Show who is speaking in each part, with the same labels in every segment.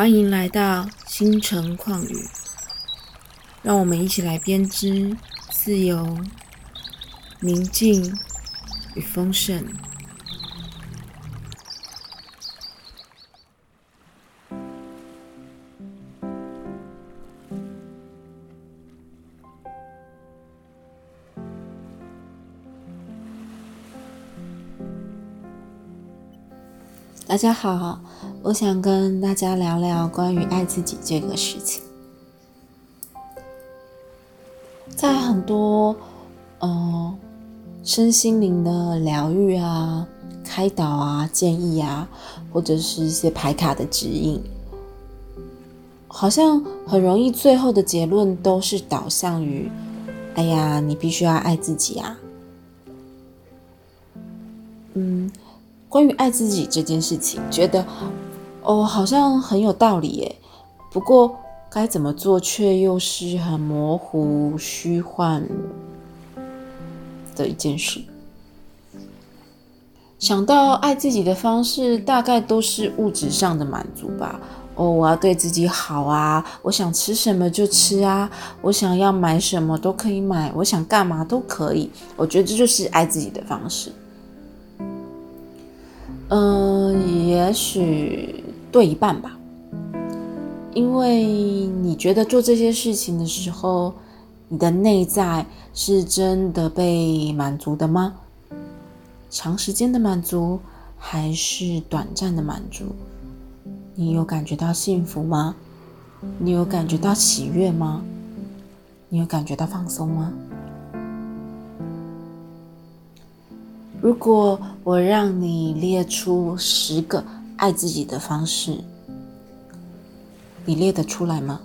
Speaker 1: 欢迎来到星辰旷宇，让我们一起来编织自由、宁静与丰盛。大家好，我想跟大家聊聊关于爱自己这个事情。在很多嗯身心灵的疗愈啊、开导啊、建议啊，或者是一些牌卡的指引，好像很容易最后的结论都是导向于：哎呀，你必须要爱自己啊。嗯。关于爱自己这件事情，觉得哦，好像很有道理耶。不过该怎么做，却又是很模糊、虚幻的一件事。想到爱自己的方式，大概都是物质上的满足吧。哦，我要对自己好啊，我想吃什么就吃啊，我想要买什么都可以买，我想干嘛都可以。我觉得这就是爱自己的方式。嗯，也许对一半吧，因为你觉得做这些事情的时候，你的内在是真的被满足的吗？长时间的满足还是短暂的满足？你有感觉到幸福吗？你有感觉到喜悦吗？你有感觉到放松吗？如果我让你列出十个爱自己的方式，你列得出来吗？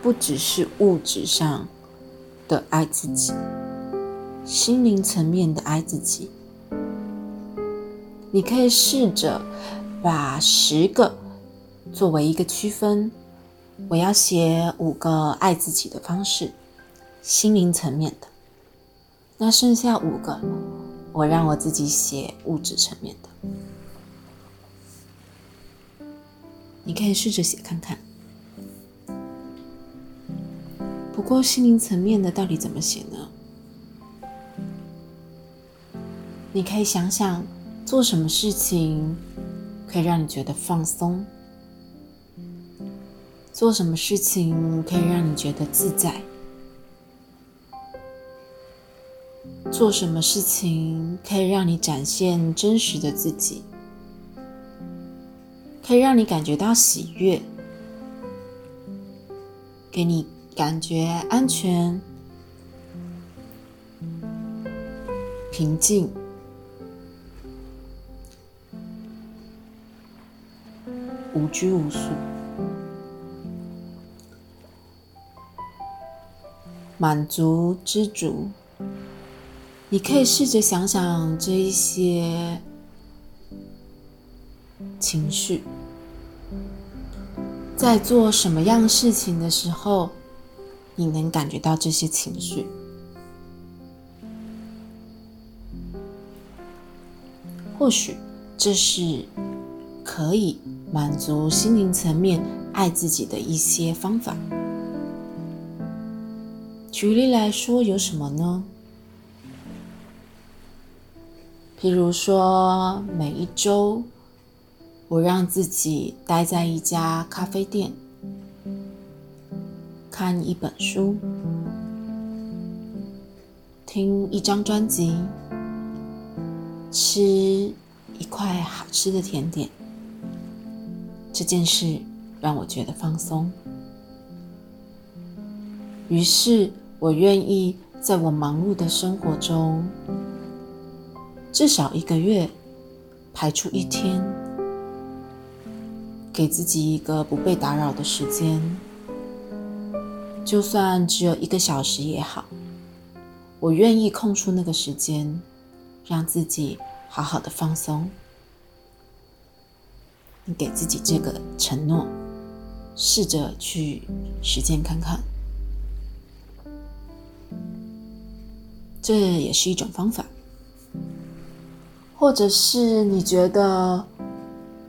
Speaker 1: 不只是物质上的爱自己，心灵层面的爱自己，你可以试着把十个作为一个区分。我要写五个爱自己的方式。心灵层面的，那剩下五个，我让我自己写物质层面的。你可以试着写看看。不过心灵层面的到底怎么写呢？你可以想想，做什么事情可以让你觉得放松？做什么事情可以让你觉得自在？做什么事情可以让你展现真实的自己？可以让你感觉到喜悦，给你感觉安全、平静、无拘无束、满足、知足。你可以试着想想这一些情绪，在做什么样事情的时候，你能感觉到这些情绪？或许这是可以满足心灵层面爱自己的一些方法。举例来说，有什么呢？譬如说，每一周，我让自己待在一家咖啡店，看一本书，听一张专辑，吃一块好吃的甜点。这件事让我觉得放松，于是我愿意在我忙碌的生活中。至少一个月，排出一天，给自己一个不被打扰的时间，就算只有一个小时也好，我愿意空出那个时间，让自己好好的放松。你给自己这个承诺，试着去实践看看，这也是一种方法。或者是你觉得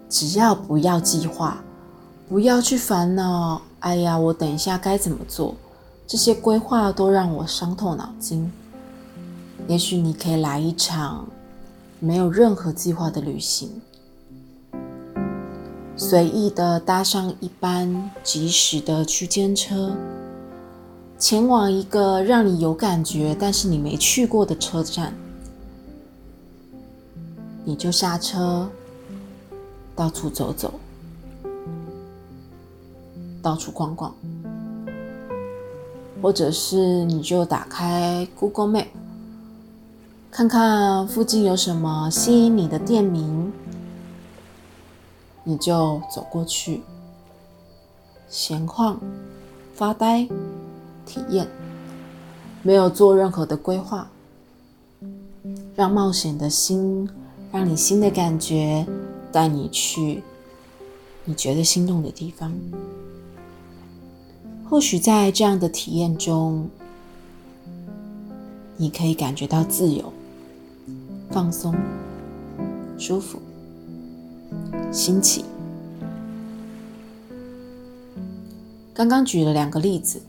Speaker 1: 只要不要计划，不要去烦恼，哎呀，我等一下该怎么做？这些规划都让我伤透脑筋。也许你可以来一场没有任何计划的旅行，随意的搭上一班及时的区间车，前往一个让你有感觉但是你没去过的车站，你就下车，到处走走，到处逛逛，或者是你就打开 Google Map。看看附近有什么吸引你的店名，你就走过去，闲晃、发呆、体验，没有做任何的规划，让冒险的心，让你新的感觉带你去你觉得心动的地方。或许在这样的体验中，你可以感觉到自由。放松、舒服、新奇。刚刚举了两个例子，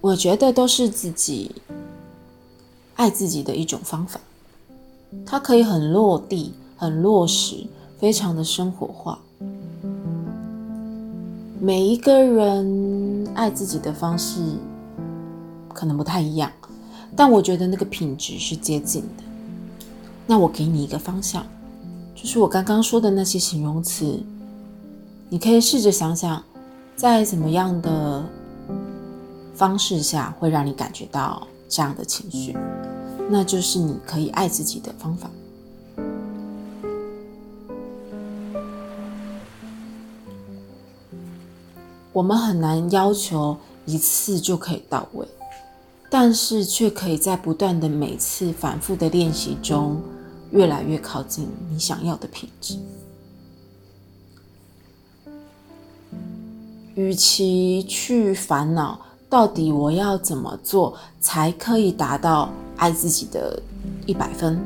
Speaker 1: 我觉得都是自己爱自己的一种方法。它可以很落地、很落实，非常的生活化。每一个人爱自己的方式可能不太一样，但我觉得那个品质是接近的。那我给你一个方向，就是我刚刚说的那些形容词，你可以试着想想，在怎么样的方式下会让你感觉到这样的情绪，那就是你可以爱自己的方法。我们很难要求一次就可以到位。但是却可以在不断的每次反复的练习中，越来越靠近你想要的品质。与其去烦恼到底我要怎么做才可以达到爱自己的一百分，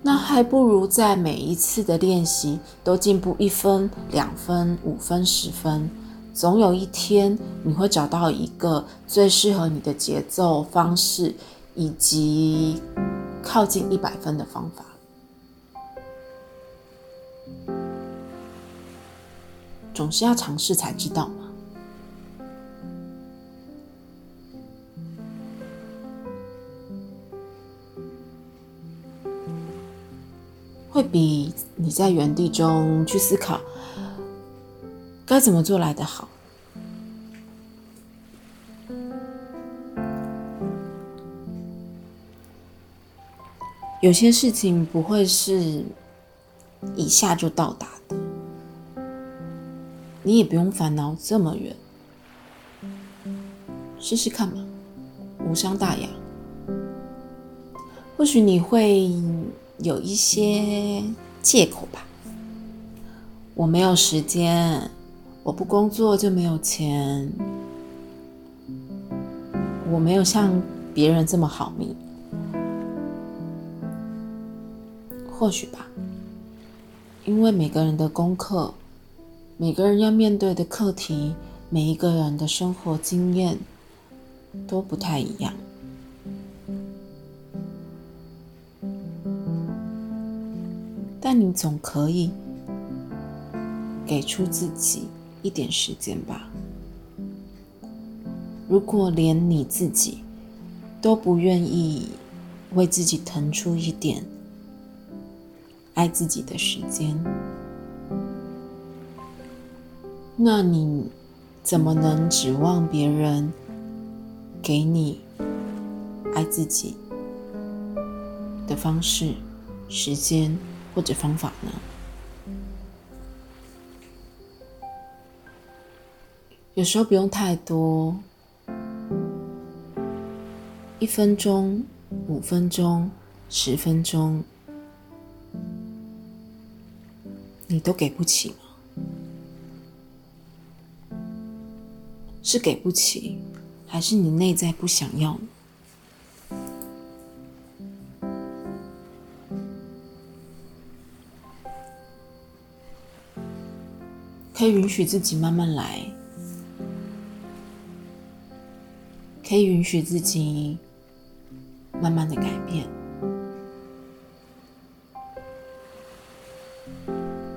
Speaker 1: 那还不如在每一次的练习都进步一分、两分、五分、十分。总有一天，你会找到一个最适合你的节奏方式，以及靠近一百分的方法。总是要尝试才知道会比你在原地中去思考。该怎么做来的好？有些事情不会是一下就到达的，你也不用烦恼这么远，试试看嘛，无伤大雅。或许你会有一些借口吧，我没有时间。我不工作就没有钱，我没有像别人这么好命，或许吧，因为每个人的功课，每个人要面对的课题，每一个人的生活经验都不太一样，但你总可以给出自己。一点时间吧。如果连你自己都不愿意为自己腾出一点爱自己的时间，那你怎么能指望别人给你爱自己的方式、时间或者方法呢？有时候不用太多，一分钟、五分钟、十分钟，你都给不起吗？是给不起，还是你内在不想要呢？可以允许自己慢慢来，可以允许自己慢慢的改变。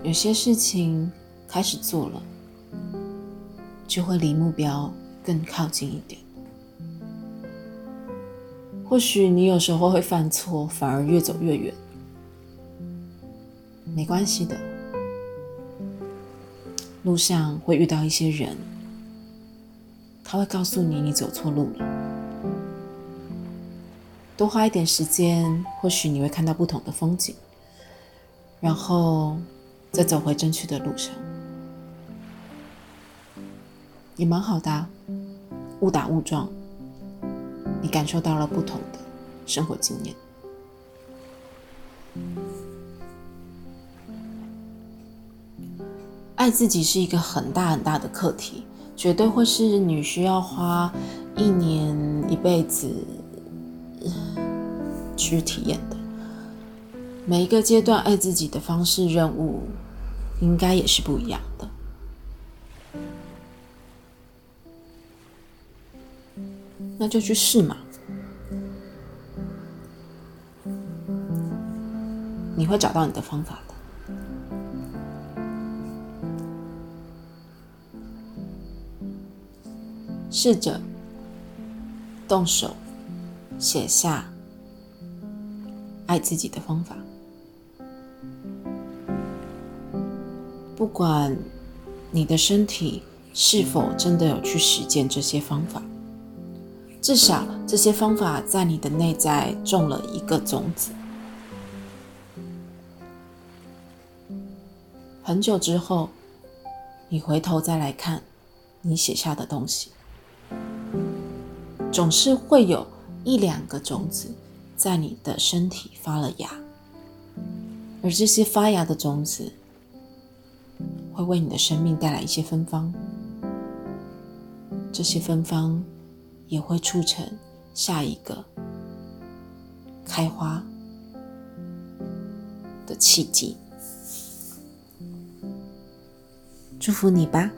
Speaker 1: 有些事情开始做了，就会离目标更靠近一点。或许你有时候会犯错，反而越走越远。没关系的，路上会遇到一些人，他会告诉你你走错路了。多花一点时间，或许你会看到不同的风景，然后再走回正确的路上，也蛮好的。误打误撞，你感受到了不同的生活经验。爱自己是一个很大很大的课题，绝对会是你需要花一年、一辈子去体验的。每一个阶段爱自己的方式、任务，应该也是不一样的。那就去试嘛，你会找到你的方法的。试着动手写下爱自己的方法，不管你的身体是否真的有去实践这些方法，至少这些方法在你的内在种了一个种子。很久之后，你回头再来看你写下的东西。总是会有一两个种子在你的身体发了芽，而这些发芽的种子会为你的生命带来一些芬芳，这些芬芳也会促成下一个开花的契机。祝福你吧。